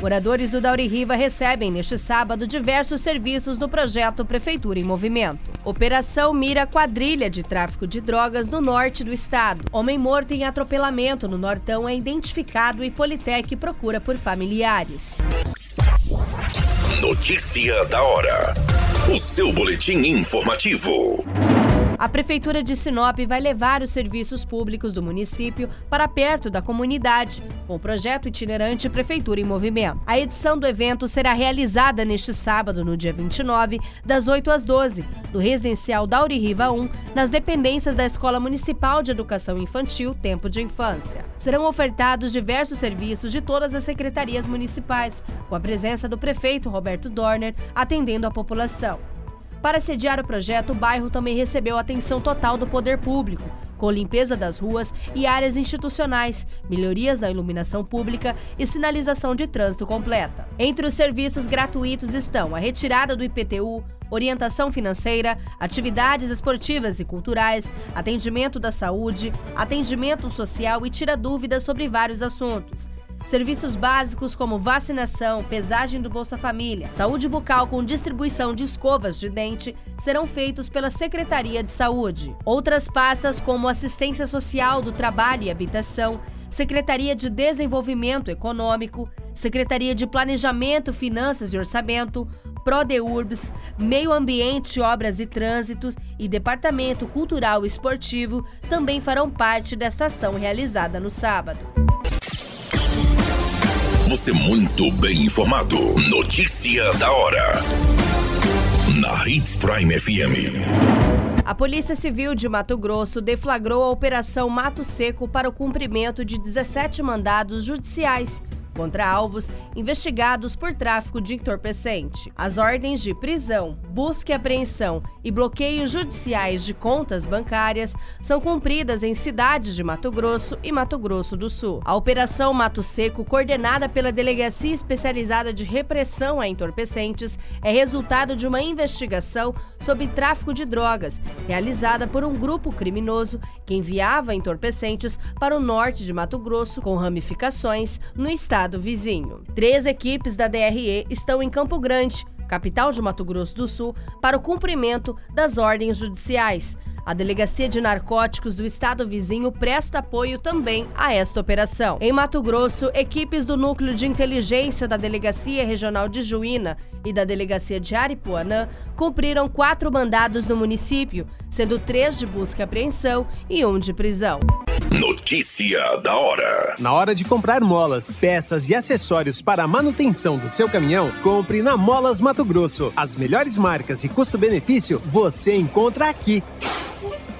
Moradores do Dauri Riva recebem neste sábado diversos serviços do projeto Prefeitura em Movimento. Operação mira quadrilha de tráfico de drogas no norte do estado. Homem morto em atropelamento no Nortão é identificado e Politec procura por familiares. Notícia da hora. O seu boletim informativo. A Prefeitura de Sinop vai levar os serviços públicos do município para perto da comunidade, com o projeto itinerante Prefeitura em Movimento. A edição do evento será realizada neste sábado, no dia 29, das 8 às 12, no residencial Dauri Riva 1, nas dependências da Escola Municipal de Educação Infantil Tempo de Infância. Serão ofertados diversos serviços de todas as secretarias municipais, com a presença do prefeito Roberto Dorner atendendo a população. Para sediar o projeto, o bairro também recebeu atenção total do poder público, com limpeza das ruas e áreas institucionais, melhorias na iluminação pública e sinalização de trânsito completa. Entre os serviços gratuitos estão a retirada do IPTU, orientação financeira, atividades esportivas e culturais, atendimento da saúde, atendimento social e tira dúvidas sobre vários assuntos. Serviços básicos como vacinação, pesagem do Bolsa Família, saúde bucal com distribuição de escovas de dente serão feitos pela Secretaria de Saúde. Outras pastas como assistência social do trabalho e habitação, Secretaria de Desenvolvimento Econômico, Secretaria de Planejamento, Finanças e Orçamento, ProDeurbs, Meio Ambiente, Obras e Trânsitos e Departamento Cultural e Esportivo também farão parte desta ação realizada no sábado. Você muito bem informado. Notícia da hora. Na Hits Prime FM. A Polícia Civil de Mato Grosso deflagrou a Operação Mato Seco para o cumprimento de 17 mandados judiciais contra alvos investigados por tráfico de entorpecente. As ordens de prisão, busca e apreensão e bloqueios judiciais de contas bancárias são cumpridas em cidades de Mato Grosso e Mato Grosso do Sul. A Operação Mato Seco, coordenada pela Delegacia Especializada de Repressão a Entorpecentes, é resultado de uma investigação sobre tráfico de drogas, realizada por um grupo criminoso que enviava entorpecentes para o norte de Mato Grosso com ramificações no estado estado vizinho. Três equipes da DRE estão em Campo Grande, capital de Mato Grosso do Sul, para o cumprimento das ordens judiciais. A Delegacia de Narcóticos do Estado vizinho presta apoio também a esta operação. Em Mato Grosso, equipes do Núcleo de Inteligência da Delegacia Regional de Juína e da Delegacia de Aripuanã cumpriram quatro mandados no município, sendo três de busca e apreensão e um de prisão. Notícia da hora. Na hora de comprar molas, peças e acessórios para a manutenção do seu caminhão, compre na Molas Mato Grosso. As melhores marcas e custo-benefício você encontra aqui.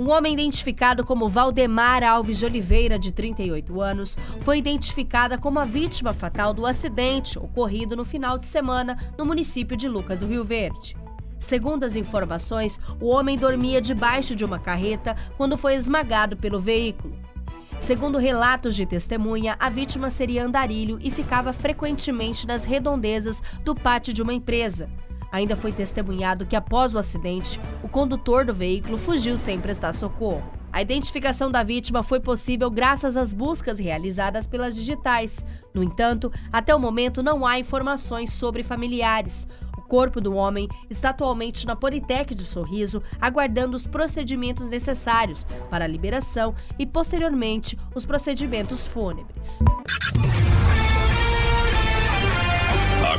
Um homem identificado como Valdemar Alves de Oliveira, de 38 anos, foi identificada como a vítima fatal do acidente ocorrido no final de semana no município de Lucas do Rio Verde. Segundo as informações, o homem dormia debaixo de uma carreta quando foi esmagado pelo veículo. Segundo relatos de testemunha, a vítima seria andarilho e ficava frequentemente nas redondezas do pátio de uma empresa. Ainda foi testemunhado que, após o acidente, o condutor do veículo fugiu sem prestar socorro. A identificação da vítima foi possível graças às buscas realizadas pelas digitais. No entanto, até o momento não há informações sobre familiares. O corpo do homem está atualmente na Politec de Sorriso, aguardando os procedimentos necessários para a liberação e, posteriormente, os procedimentos fúnebres.